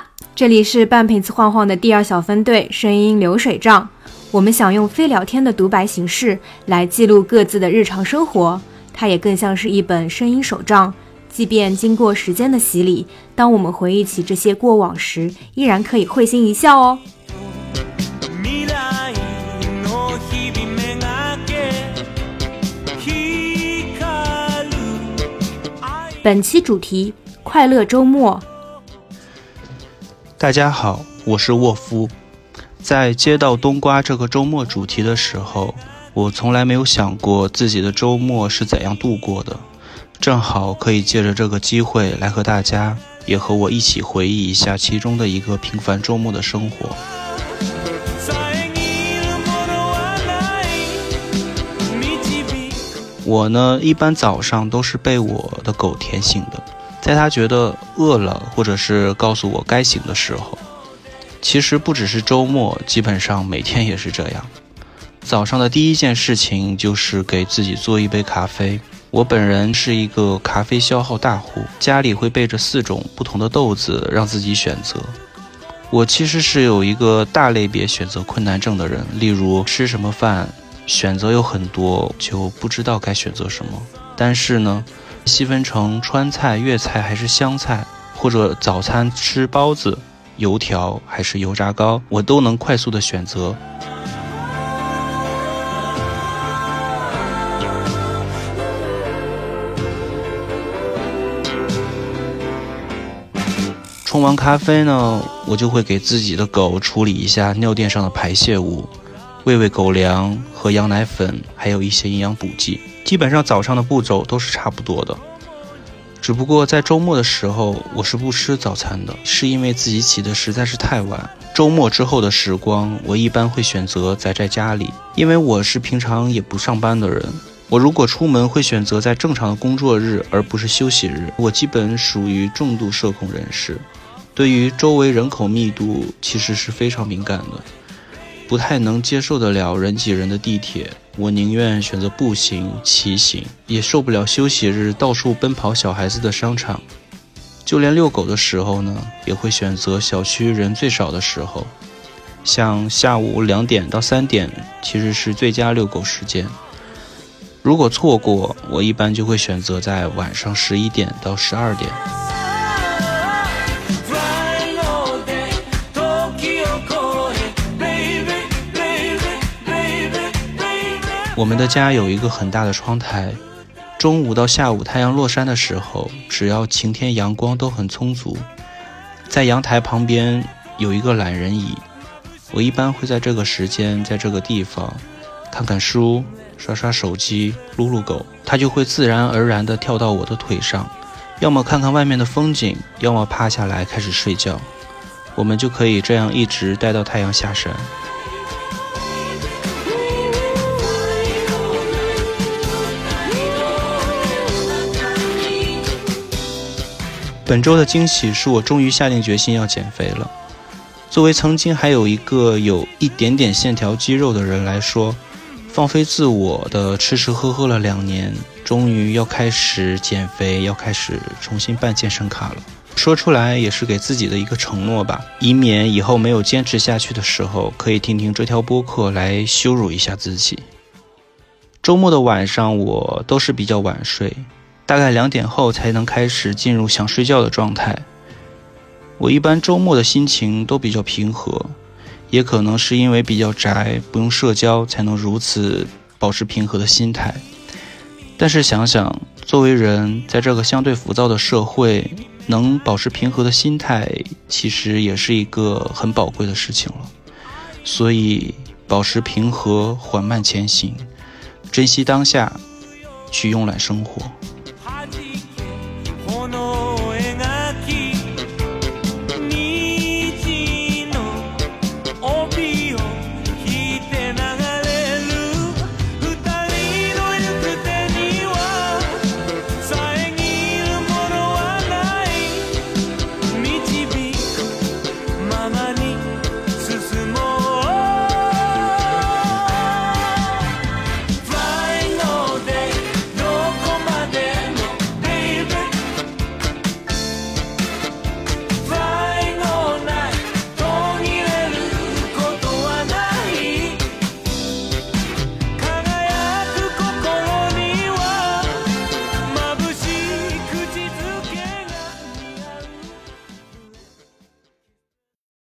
啦！这里是半瓶子晃晃的第二小分队声音流水账。我们想用非聊天的独白形式来记录各自的日常生活，它也更像是一本声音手账。即便经过时间的洗礼，当我们回忆起这些过往时，依然可以会心一笑哦。本期主题：快乐周末。大家好，我是沃夫。在接到冬瓜这个周末主题的时候，我从来没有想过自己的周末是怎样度过的。正好可以借着这个机会来和大家，也和我一起回忆一下其中的一个平凡周末的生活。我呢，一般早上都是被我的狗舔醒的。在他觉得饿了，或者是告诉我该醒的时候，其实不只是周末，基本上每天也是这样。早上的第一件事情就是给自己做一杯咖啡。我本人是一个咖啡消耗大户，家里会备着四种不同的豆子让自己选择。我其实是有一个大类别选择困难症的人，例如吃什么饭，选择有很多，就不知道该选择什么。但是呢。细分成川菜、粤菜还是湘菜，或者早餐吃包子、油条还是油炸糕，我都能快速的选择。冲完咖啡呢，我就会给自己的狗处理一下尿垫上的排泄物，喂喂狗粮和羊奶粉，还有一些营养补剂。基本上早上的步骤都是差不多的，只不过在周末的时候我是不吃早餐的，是因为自己起的实在是太晚。周末之后的时光，我一般会选择宅在家里，因为我是平常也不上班的人。我如果出门会选择在正常的工作日，而不是休息日。我基本属于重度社恐人士，对于周围人口密度其实是非常敏感的。不太能接受得了人挤人的地铁，我宁愿选择步行、骑行，也受不了休息日到处奔跑小孩子的商场。就连遛狗的时候呢，也会选择小区人最少的时候，像下午两点到三点，其实是最佳遛狗时间。如果错过，我一般就会选择在晚上十一点到十二点。我们的家有一个很大的窗台，中午到下午太阳落山的时候，只要晴天阳光都很充足，在阳台旁边有一个懒人椅，我一般会在这个时间在这个地方看看书、刷刷手机、撸撸狗，它就会自然而然地跳到我的腿上，要么看看外面的风景，要么趴下来开始睡觉，我们就可以这样一直待到太阳下山。本周的惊喜是我终于下定决心要减肥了。作为曾经还有一个有一点点线条肌肉的人来说，放飞自我的吃吃喝喝了两年，终于要开始减肥，要开始重新办健身卡了。说出来也是给自己的一个承诺吧，以免以后没有坚持下去的时候，可以听听这条播客来羞辱一下自己。周末的晚上我都是比较晚睡。大概两点后才能开始进入想睡觉的状态。我一般周末的心情都比较平和，也可能是因为比较宅，不用社交，才能如此保持平和的心态。但是想想，作为人，在这个相对浮躁的社会，能保持平和的心态，其实也是一个很宝贵的事情了。所以，保持平和，缓慢前行，珍惜当下，去慵懒生活。know.